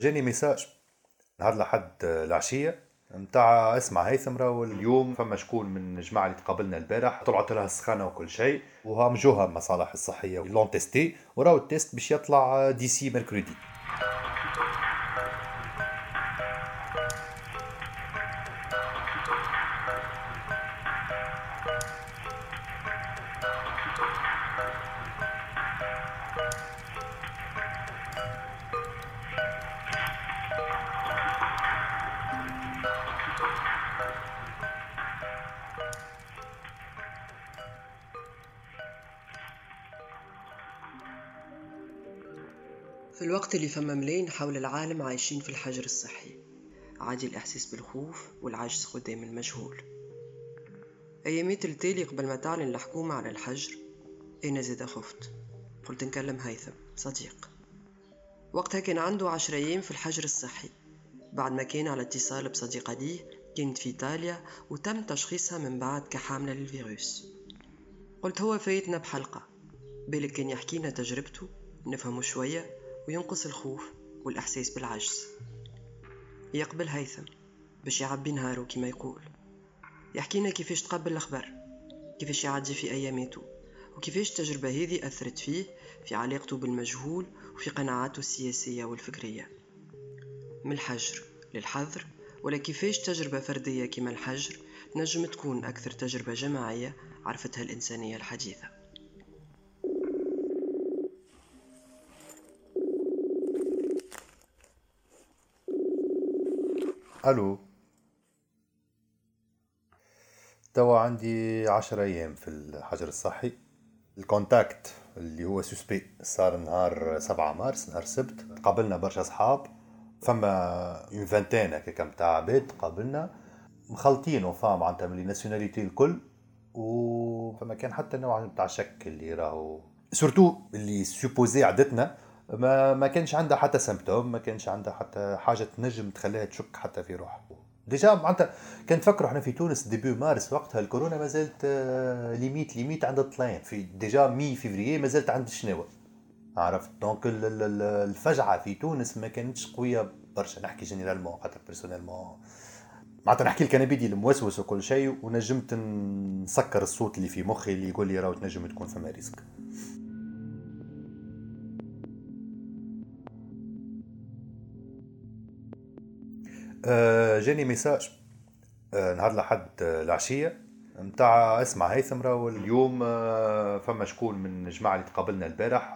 جاني message نهار لحد العشية نتاع اسمع هيثم راهو اليوم فما شكون من الجماعة اللي تقابلنا البارح طلعت لها السخانة وكل شيء وهم جوها المصالح الصحية l'ont testé وراهو ال test باش يطلع d'ici mercredi في الوقت اللي فما ملايين حول العالم عايشين في الحجر الصحي. عادي الإحساس بالخوف والعجز قدام المجهول. أيامات التالي قبل ما تعلن الحكومة على الحجر أنا زيدا خفت. قلت نكلم هيثم صديق. وقتها كان عنده عشر أيام في الحجر الصحي. بعد ما كان على اتصال بصديقة ليه كانت في إيطاليا وتم تشخيصها من بعد كحاملة للفيروس. قلت هو فايتنا بحلقة. بالك كان يحكينا تجربته نفهمه شوية. وينقص الخوف والإحساس بالعجز. يقبل هيثم باش يعبي نهاره كما يقول. يحكينا كيفاش تقبل الأخبار كيفاش يعدي في أياماته وكيفاش التجربة هذه أثرت فيه في علاقته بالمجهول وفي قناعاته السياسية والفكرية. من الحجر للحظر ولا كيفاش تجربة فردية كما الحجر تنجم تكون أكثر تجربة جماعية عرفتها الإنسانية الحديثة. ألو. توا عندي عشر أيام في الحجر الصحي. ال contact اللي هو suspect صار نهار سبعة مارس نهار سبت. قابلنا برشا أصحاب. فما اون فانتين هكاك نتاع عباد قابلنا. مخلطين وفا معناتها من ناسيوناليتي الكل. وفما كان حتى نوع نتاع شك اللي راهو. سورتو اللي سوبوزي عدتنا. ما ما كانش عندها حتى سيمبتوم ما كانش عندها حتى حاجة تنجم تخليها تشك حتى في روحها. ديجا معناتها كان تفكروا إحنا في تونس ديبيو مارس وقتها الكورونا ما زالت ليميت ليميت عند الطلاين في ديجا مي فيفري ما زالت عند الشناوه عرفت؟ donc الفجعة في تونس ما كانتش قوية برشا. نحكي généralement خاطر personnellement معناتها نحكي لك أنا بيدي الموسوس وكل شيء ونجمت نسكر الصوت اللي في مخي اللي يقول لي راهو تنجم تكون فما risque. جاني message آه، نهار لحد العشية نتاع اسمع هيثم راهو اليوم آه، فما شكون من الجماعة اللي تقابلنا البارح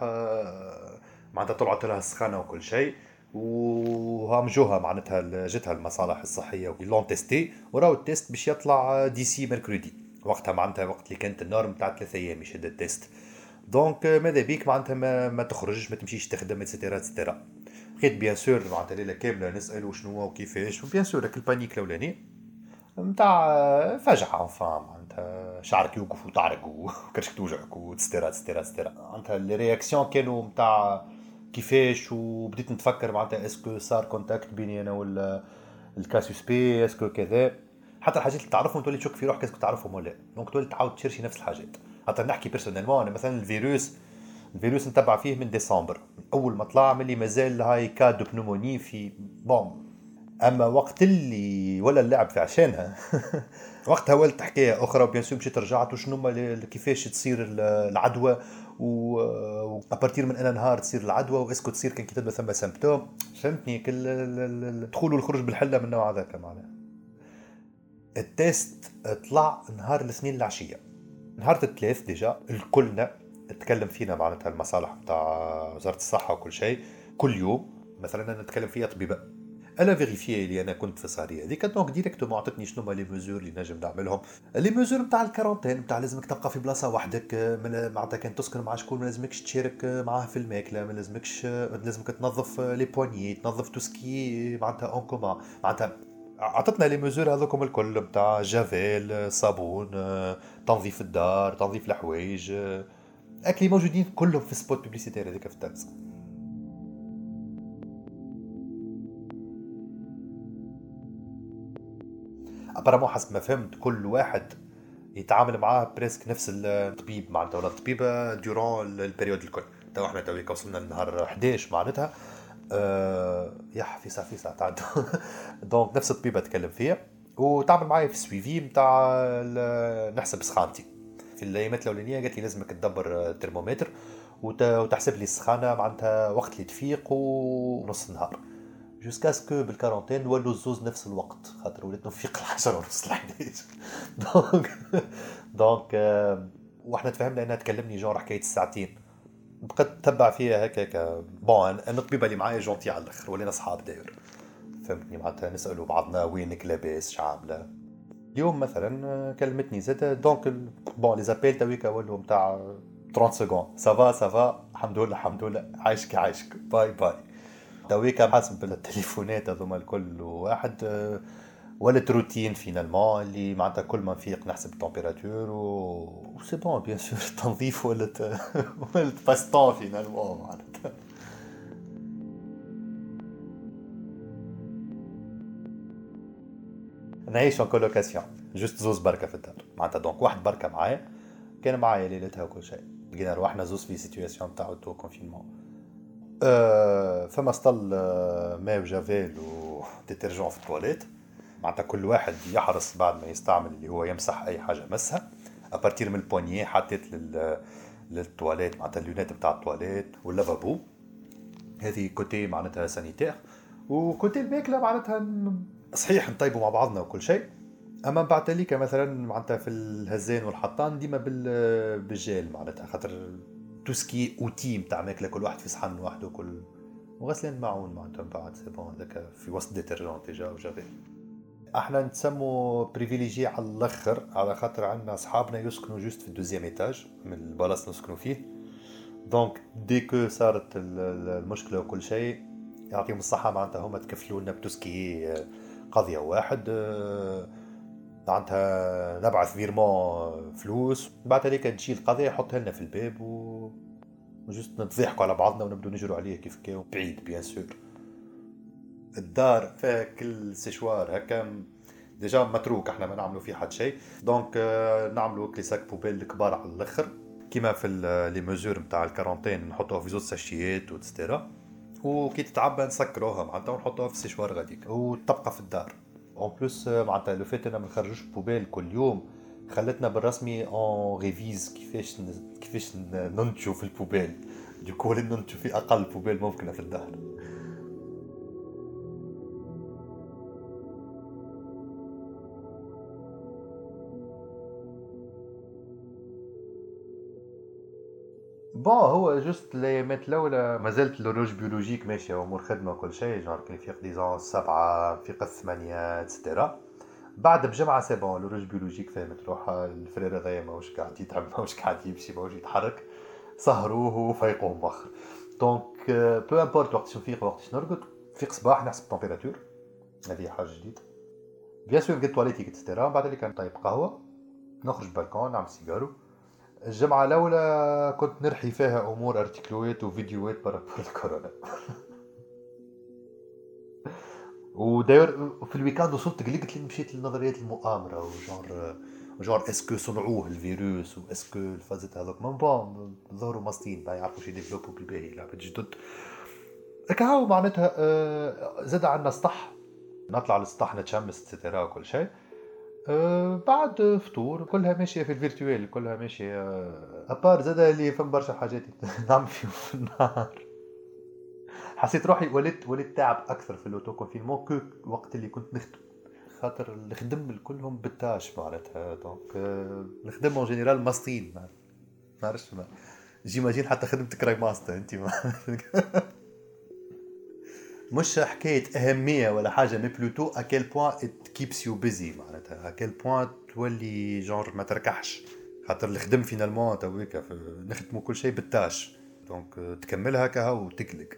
معناتها طلعت لها السخانة وكل شيء وهم جوها معناتها جتها المصالح الصحية l'ont testé وراهو ال test باش يطلع d'ici mercredi وقتها معناتها وقت اللي كانت ال norme تاع ثلاثة أيام يشد ال test. donc ماذا بيك؟ معناتها ما, ما تخرجش ما تمشيش تخدم et cetera et cetera بقيت bien sûr معناتها ليله كامله نسالو شنو هو وكيفاش و bien sûr ال panique الاولاني نتاع فجعه فام معناتها شعرك يوقف وتعرق وكرشك توجعك et cetera et cetera et cetera معناتها réaction كانوا نتاع كيفاش وبديت نتفكر معناتها اسكو صار كونتاكت بيني أنا ولا الكاسوس بي اسكو كذا حتى الحاجات اللي تعرفهم تولي تشك في روحك اسكو تعرفهم ولا دونك تولي تعاود تشرشي نفس الحاجات حتى نحكي بيرسونيلمون أنا مثلا الفيروس الفيروس نتبع فيه من ديسمبر. أول ما طلع ملي مازال هاي كاد بنوموني في بون أما وقت اللي ولا اللعب في عشانها وقتها ولت حكاية أخرى بيان سور مشيت رجعت وشنو كيفاش تصير العدوى و ابارتير من أنا نهار تصير العدوى وإسكو تصير كان كي تبدا ثم سيمبتوم فهمتني؟ كل الدخول والخروج بالحلة من النوع هذاك معناها. التيست طلع نهار الاثنين العشية. نهار الثلاث ديجا الكلنا تكلم فينا معناتها المصالح بتاع وزارة الصحة وكل شيء كل يوم مثلا أنا نتكلم فيها طبيبه أنا فيريفي اللي أنا كنت في الصاريه هذيك دونك ديريكتومون عطتني شنو هما لي ميزور اللي نجم نعملهم. les mesures نتاع ال quarantaine نتاع لازمك تبقى في بلاصة وحدك معناتها كان تسكن مع شكون ما لازمكش تشارك معاه في الماكلة ما لازمكش لازمك تنظف les poignées تنظف tout ce qui معناتها en commun معناتها عطتنا les mesures هذوكم الكل نتاع جافيل صابون تنظيف الدار تنظيف الحوايج. اكلي موجودين كلهم في spot publicitaire هذيك في التاكس apparemment حسب ما فهمت كل واحد يتعامل معاه presque نفس الطبيب معناتها ولا الطبيبه دورون ال période الكل. تو إحنا تويك وصلنا لنهار 11 معناتها. أه يح في ساعه في ساعه donc نفس الطبيبه تكلم فيها. وتعمل معايا في ال suivi نتاع نحسب سخانتي. في الأيامات الأولانية قالت لي لازمك تدبر ترمومتر وتحسب لي السخانة معناتها وقت اللي تفيق ونص النهار. jusqu'à ce que بال quarantaine نولوا الزوز نفس الوقت خاطر وليت نفيق العشرة ونص الحداش donc donc وإحنا تفهمنا إنها تكلمني جور حكاية الساعتين. بقيت نتبع فيها هكاك bon أنا الطبيبه اللي معايا gentille على الآخر ولينا أصحاب داير. فهمتني؟ معناتها نسألوا بعضنا وينك لاباس شعاملة. اليوم مثلا كلمتني زاد donc bon les appels تويكا ولوا نتاع 30 secondes ça va ça va الحمد لله الحمد لله عايشك عايشك. bye bye. تويكا حاسب التليفونات هذوما الكل واحد ولات routine finalement اللي معناتها كل ما نفيق نحسب ال température و c'est bon bien sûr التنظيف ولات ولات passe-temps finalement معناتها. نعيش في colocation juste زوز بركة في الدار. معناتها donc واحد بركة معايا كان معايا ليلتها وكل شيء. لقينا روحنا زوز في situation تاع auto-confinement أه فما سطل ماء و javel و détergent في التواليت. معناتها كل واحد يحرص بعد ما يستعمل اللي هو يمسح أي حاجة مسها. à partir من ال poignée حطيت لل للتواليت معناتها اللونات نتاع ال toilettes وال lavabo هذه côté معناتها sanitaire و côté الماكلة معناتها صحيح نطيبوا مع بعضنا وكل شيء. أما بعد ذلك مثلا معناتها في الهزان والحطان ديما بالجيل معناتها خاطر tout ce qui outils نتاع ماكلة كل واحد في صحن وحده وكل وغسلين معون معناتها بعد c'est bon هذاك في وسط détergent déjà و javel أحنا نتسمو privilégiés على الأخر على خاطر عندنا أصحابنا يسكنوا juste في ال deuxième étage من البلاصه نسكنوا فيه. donc dès que صارت المشكلة وكل شيء يعطيهم الصحة معناتها هما تكفلوا لنا ب tout ce qui قضية واحد معناتها نبعث virement فلوس بعد هذيك تجي القضية يحطها لنا في الباب و juste نتضحكوا على بعضنا ونبدو نجروا عليه كيف كاو بعيد bien sûr الدار فيها كل سيشوار هكا déjà متروك إحنا ما نعملوا فيه حد شيء. donc نعملوا كل les sacs poubelle الكبار على الأخر كيما في les mesures نتاع ال quarantaine نحطوها في زوج ساشيات etcetera وكي تتعبى نسكروها معناتها ونحطوها في السيشوار غاديك. وتبقى في الدار. en plus معناتها لو فات أنا ما نخرجوش poubelle كل يوم خلتنا بالرسمي on révise كيفاش كيفاش ننتجو في ال poubelle. du coup ننتجو في أقل poubelle ممكنة في الدار. bon هو juste الأيامات الأولى ما زالت l'horloge biologique ماشيه امور خدمة وكل شيء genre كان يفيق disons سبعة يفيق الثمانية etcetera بعد بجمعة c'est bon l'horloge biologique فهمت روحها الفرير هذايا ماهوش قاعد يتعب ماهوش قاعد يمشي ماهوش يتحرك. سهروه وفيقوه مخر donc peu importe وقتاش نفيق وقتاش نرقد نفيق صباح نحسب ال température هذه حاجة جديدة. bien sûr نقد toilette ي etcetera بعد اللي كان نطيب قهوة نخرج بالكون نعمل سيجارو الجمعة الأولى كنت نرحي فيها أمور ارتكلوات وفيديوهات برا الكورونا. وداير في ال week-end وصلت قلقت لي مشيت لنظريات المؤامرة و genre genre est-ce que صنعوه الفيروس و est-ce que الفازت هذوك. من bon ظهروا ماسطين ما يعرفوا شي ديفلوبوا بالباهي لعبة جدد. هكا معناتها زاد عندنا سطح نطلع للسطح نتشمس etcetera وكل شيء. بعد فطور كلها ماشية في ال virtuel كلها ماشية à part زاد اللي فهم برشا حاجات نعمل فيهم في النهار. حسيت روحي ولدت ولدت تعب أكثر في الأوتو كونفينمون كو وقت اللي كنت نخدم. خاطر الخدم كلهم بالتاش معناتها دونك الخدم اون جينيرال ماستين ما نعرفش ما جيماجين حتى خدمتك راي ماستر أنت مش حكاية أهمية ولا حاجة مي بلوتو اكيل بوان كيبس يو بيزي معناتها. اكيل بوان تولي جونر ما تركحش. خاطر الخدم فينالمون تويكا نخدمو كل شيء بال tâche. donc تكملها هكا وتقلق.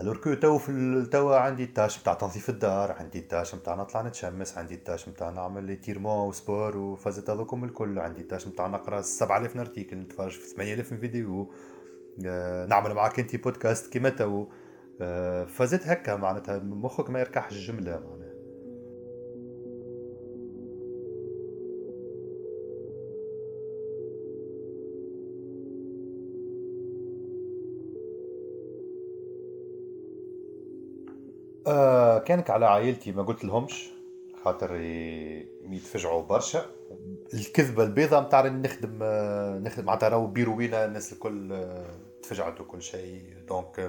alors que تو في توا عندي ال tâche نتاع تنظيف الدار عندي ال tâche نتاع نطلع نتشمس عندي ال tâche نتاع نعمل les étirements و sport وفازت هذوكم الكل. عندي ال tâche نتاع نقرأ 7000 article نتفرج في 8000 فيديو نعمل معاك انت بودكاست كيما تو. فزت هكا معناتها مخك ما يركحش الجملة معناها آه كانك على عائلتي ما قلت لهمش خاطر يتفجعوا برشا. الكذبة البيضاء نتاع نخدم آه، نخدم معناتها راهو بيروينا الناس الكل آه، تفجعت وكل شيء. donc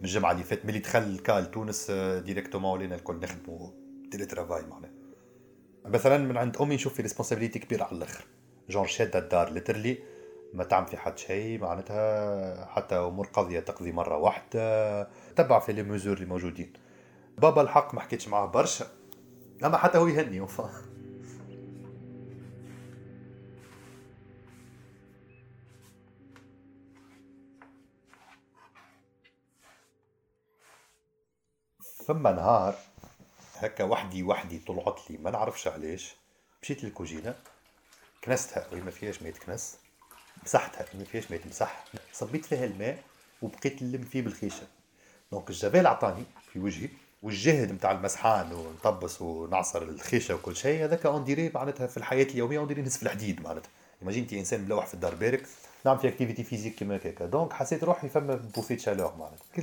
من الجمعة اللي فاتت ملي دخل ال cas لتونس directement ولينا الكل نخدموا télétravail معناها. مثلا من عند أمي نشوف في responsabilité كبيره على الآخر. جون شادة الدار literally ما تعمل في حد شيء معناتها حتى أمور قضيه تقضي مرة واحدة. تبع في لي اللي موجودين. بابا الحق ما حكيتش معاه برشا. أما حتى هو يهني وفا. فما نهار هكا وحدي وحدي طلعت لي ما نعرفش علاش. مشيت للكوجينة كنستها وهي ما فيهاش ما يتكنس مسحتها ما فيهاش ما يتمسح صبيت فيها الماء وبقيت نلم فيه بالخيشة. donc ال javel عطاني في وجهي. والجهد نتاع المسحان ونطبس ونعصر الخيشة وكل شيء هذاك on dirait معناتها في الحياة اليومية on dirait نهز في الحديد معناتها. imagine إنتي إنسان ملوح في الدار بارك نعمل في activité physique كيما هكاك donc حسيت روحي فما bouffée de chaleur معناتها. كل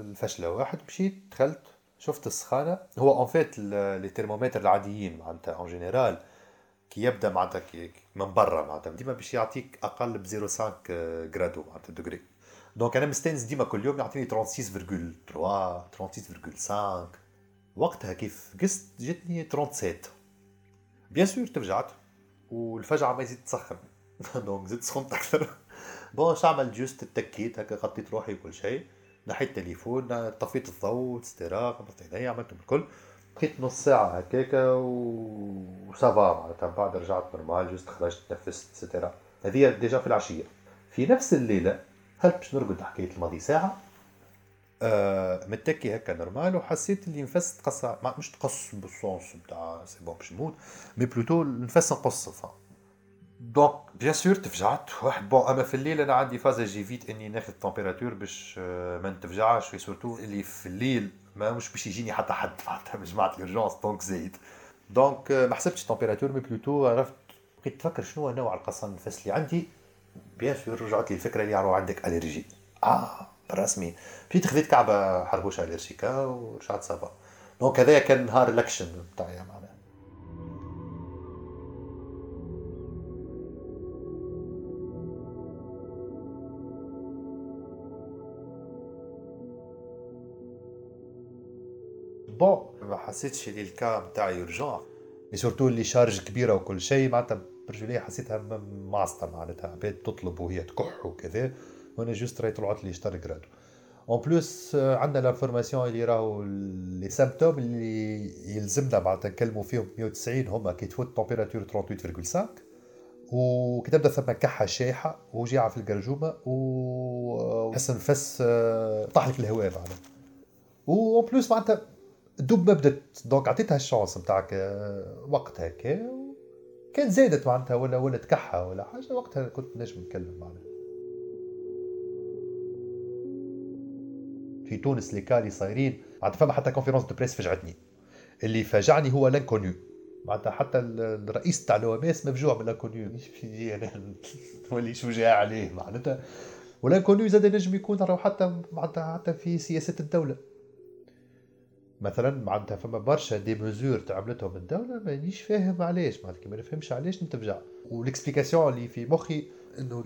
الفشلة واحد مشيت دخلت شفت السخانة. هو en fait les thermomètres العاديين معناتها en général كي يبدأ معناتها من برا معناتها. ديما باش يعطيك أقل ب 0.5 غرادو معناتها دوغري donc أنا مستانس ديما كل يوم يعطيني 36.3 36.5 وقتها كيف قست جتني 37 bien sûr تفجعت والفجعه ما يزيد تسخن donc زدت سخنت أكثر bon اش عملت juste اتكيت هكا غطيت روحي وكل شيء نحيت التليفون طفيت الضوء et cetera غمضت عيني عملت الكل بقيت نص ساعة هكاكا و ça va معناتها بعد رجعت normal juste خرجت تنفست et cetera هذه déjà في العشية في نفس الليلة هل باش نرقد حكاية الماضي ساعة؟ آه متكي هكا normal وحسيت اللي نفس تقص مش تقص بال sens نتاع c'est bon باش نموت mais plutôt نفس نقص donc bien sûr تفجعت. واحد بون أما في الليل أنا عندي فازة j'évite إني ناخذ température باش آه، ما نتفجعش surtout اللي في الليل ما مش باش يجيني حتى حد معناتها من جماعة ال urgences donc زايد donc ما حسبتش température mais plutôt عرفت بقيت نفكر شنو نوع القصان النفس اللي عندي. bien sûr رجعت لي الفكرة اللي راهو عندك allergie آه بالرسمي مشيت خذيت كعبة حربوشة الرجيكا ورجعت ça va donc هذايا كان نهار الأكشن تاعي معناها. bon ما حسيتش اللي ال cas نتاعي يرجع surtout اللي charge كبيرة وكل شيء معناتها برجولية حسيتها معصطه معناتها عباد تطلب وهي تكح وكذا وأنا juste راهي طلعت لي شطر جرادو en plus عندنا l'information اللي راهو les symptômes اللي يلزمنا معناتها نكلموا فيهم 190 هما كي تفوت température 38.5 وكي تبدأ ثم كحة شايحة وجيعة في القرجومه وحس نفس طاح لك الهواء معناتها. en plus معناتها دوب ما بدت donc عطيتها ال chance نتاعك وقت هكا كان زادت معناتها ولا ولا تكحى ولا حاجة. وقتها كنت نجم نتكلم معناها. في تونس les cas اللي صايرين معناتها فما حتى conférence de presse فجعتني. اللي فاجعني هو l'inconnu معناتها حتى الرئيس تاع l'OMS مفجوع من l'inconnu أنا نولي شجاع عليه معناتها. و l'inconnu زاد نجم يكون حتى معناتها حتى في سياسة الدولة. مثلا معناتها فما برشا des mesures تعملتهم الدولة مانيش فاهم علاش معناتها ما نفهمش علاش نتفجع وال explication اللي في مخي إنه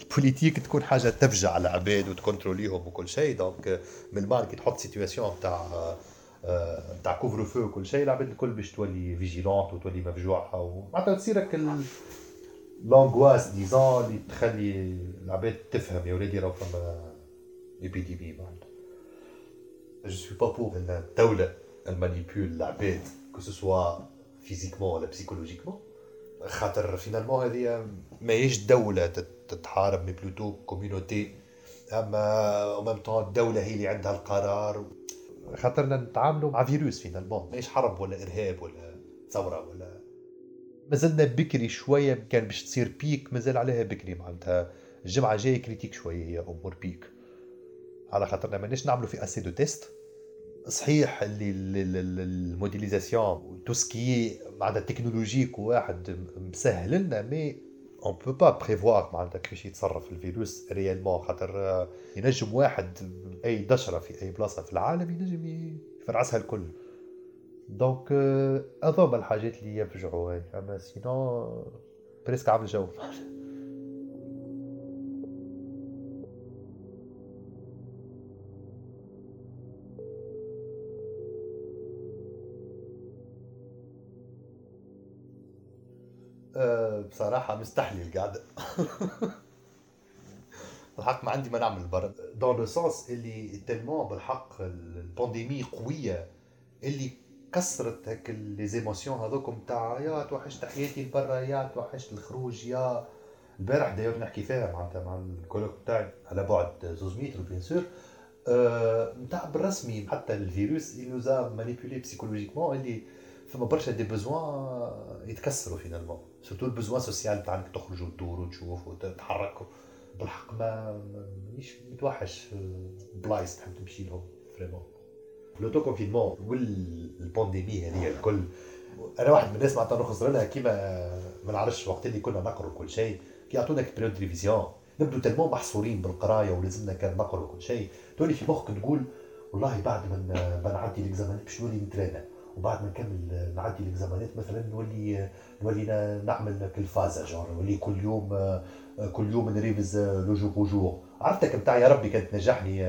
ال politique تكون حاجة تفجع العباد وتكونتروليهم وكل شيء. donc من بعد كي تحط situation تاع تاع couvre-feu وكل شيء العباد الكل باش تولي vigilante وتولي مفجوعة. ومعناتها تصيرك l'angoisse disons اللي تخلي العباد تفهم يا ولادي راهو فما épidémie معناتها. Je suis pas pour ان الدولة ت manipule العباد que ce soit physiquement ولا psychologiquement خاطر finalement هذه ماهيش دولة تتحارب mais plutôt community اما au même temps الدولة هي اللي عندها القرار خاطرنا نتعاملوا مع فيروس finalement ماهيش حرب ولا ارهاب ولا ثورة ولا مازلنا بكري شوية كان باش تصير pic مازال عليها بكري معناتها الجمعة الجاية critique شوية هي امور pic على خاطرنا مانيش نعملوا في assez de tests صحيح اللي ال modélisation tout ce qui معناتها technologique واحد مسهل لنا mais on peut pas prévoir معناتها كيفاش يتصرف الفيروس réellement خاطر ينجم واحد أي دشره في أي بلاصة في العالم ينجم يفرعسها الكل. donc هذوما الحاجات اللي يفجعوا أما sinon presque عامل جو. بصراحة مستحلي القعدة الحق ما عندي ما نعمل برا dans le sens اللي tellement بالحق ال pandémie قوية اللي كسرت هيك les émotions هذوكم تاع يا توحشت حياتي لبرا يا توحشت الخروج يا البارح داير نحكي فيها معناتها مع ال coloc تاعي على بعد زوز متر bien sûr نتاع بالرسمي حتى الفيروس اللي nous a manipulés psychologiquement اللي فما برشا des besoins يتكسروا finalement surtout ال besoin social تاع إنك تخرج وتدور وتشوف وتتحرك بالحق ما مانيش متوحش بلايص تحب تمشي لهم vraiment l'auto-confinement وال pandémie هذه الكل. أنا واحد من الناس معناتها نخسر لها كيما ما نعرفش وقت اللي كنا نقروا كل شيء. كي يعطونا période révision نبدو tellement محصورين بالقراية ولازمنا كان نقروا كل شيء. توني في مخك نقول والله بعد ما نعدي ليكزامانات باش نولي نترانا وبعد ما نكمل نعدي الاكزامانات مثلا نولي نولي نعمل كل فازه à jour نولي كل يوم كل يوم نريفز لو جور أو جور عرفتك نتاع يا ربي كانت تنجحني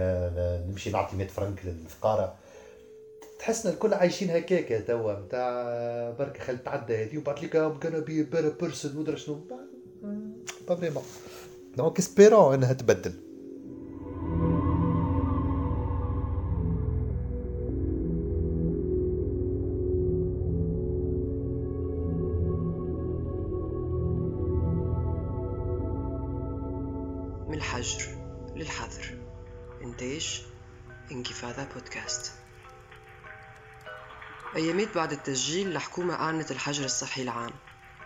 نمشي نعطي 100 فرنك للفقاره تحسنا الكل عايشين هكاكا توا نتاع برك خل تعدى هذه وبعد لك ام كان بي بير بيرسون ودرا شنو با فريمون دونك اسبيرون انها تبدل أيامات بعد التسجيل الحكومة أعلنت الحجر الصحي العام.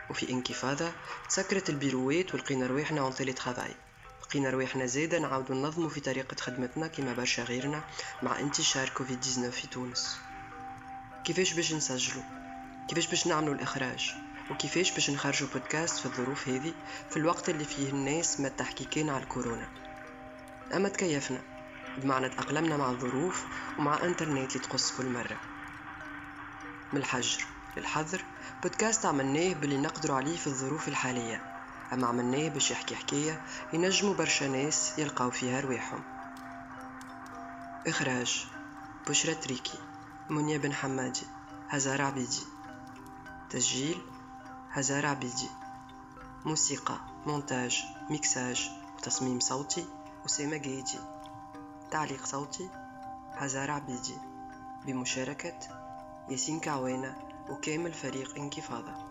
وفي انكفاضة تسكرت البيروات ولقينا رواحنا en télétravail لقينا رواحنا زادا نعاودو ننظمو في طريقة خدمتنا كما برشا غيرنا مع انتشار كوفيد 19 في تونس. كيفاش باش نسجلو كيفاش باش نعملو الإخراج؟ وكيفاش باش نخرجوا بودكاست في الظروف هذه في الوقت اللي فيه الناس ما تحكي كان على الكورونا؟ أما تكيفنا بمعنى تأقلمنا مع الظروف ومع إنترنت اللي تقص كل مرة. من الحجر للحذر. بودكاست عملناه باللي نقدروا عليه في الظروف الحالية. أما عملناه باش يحكي حكاية ينجموا برشا ناس يلقاو فيها رواحهم. إخراج بشرى تريكي منيا بن حمادي هزار عبيدي. تسجيل هزار عبيدي. موسيقى مونتاج ميكساج وتصميم صوتي أسامة جيدي. تعليق صوتي هزار عبيدي. بمشاركة ياسين كعوانة وكامل فريق انكفاضة.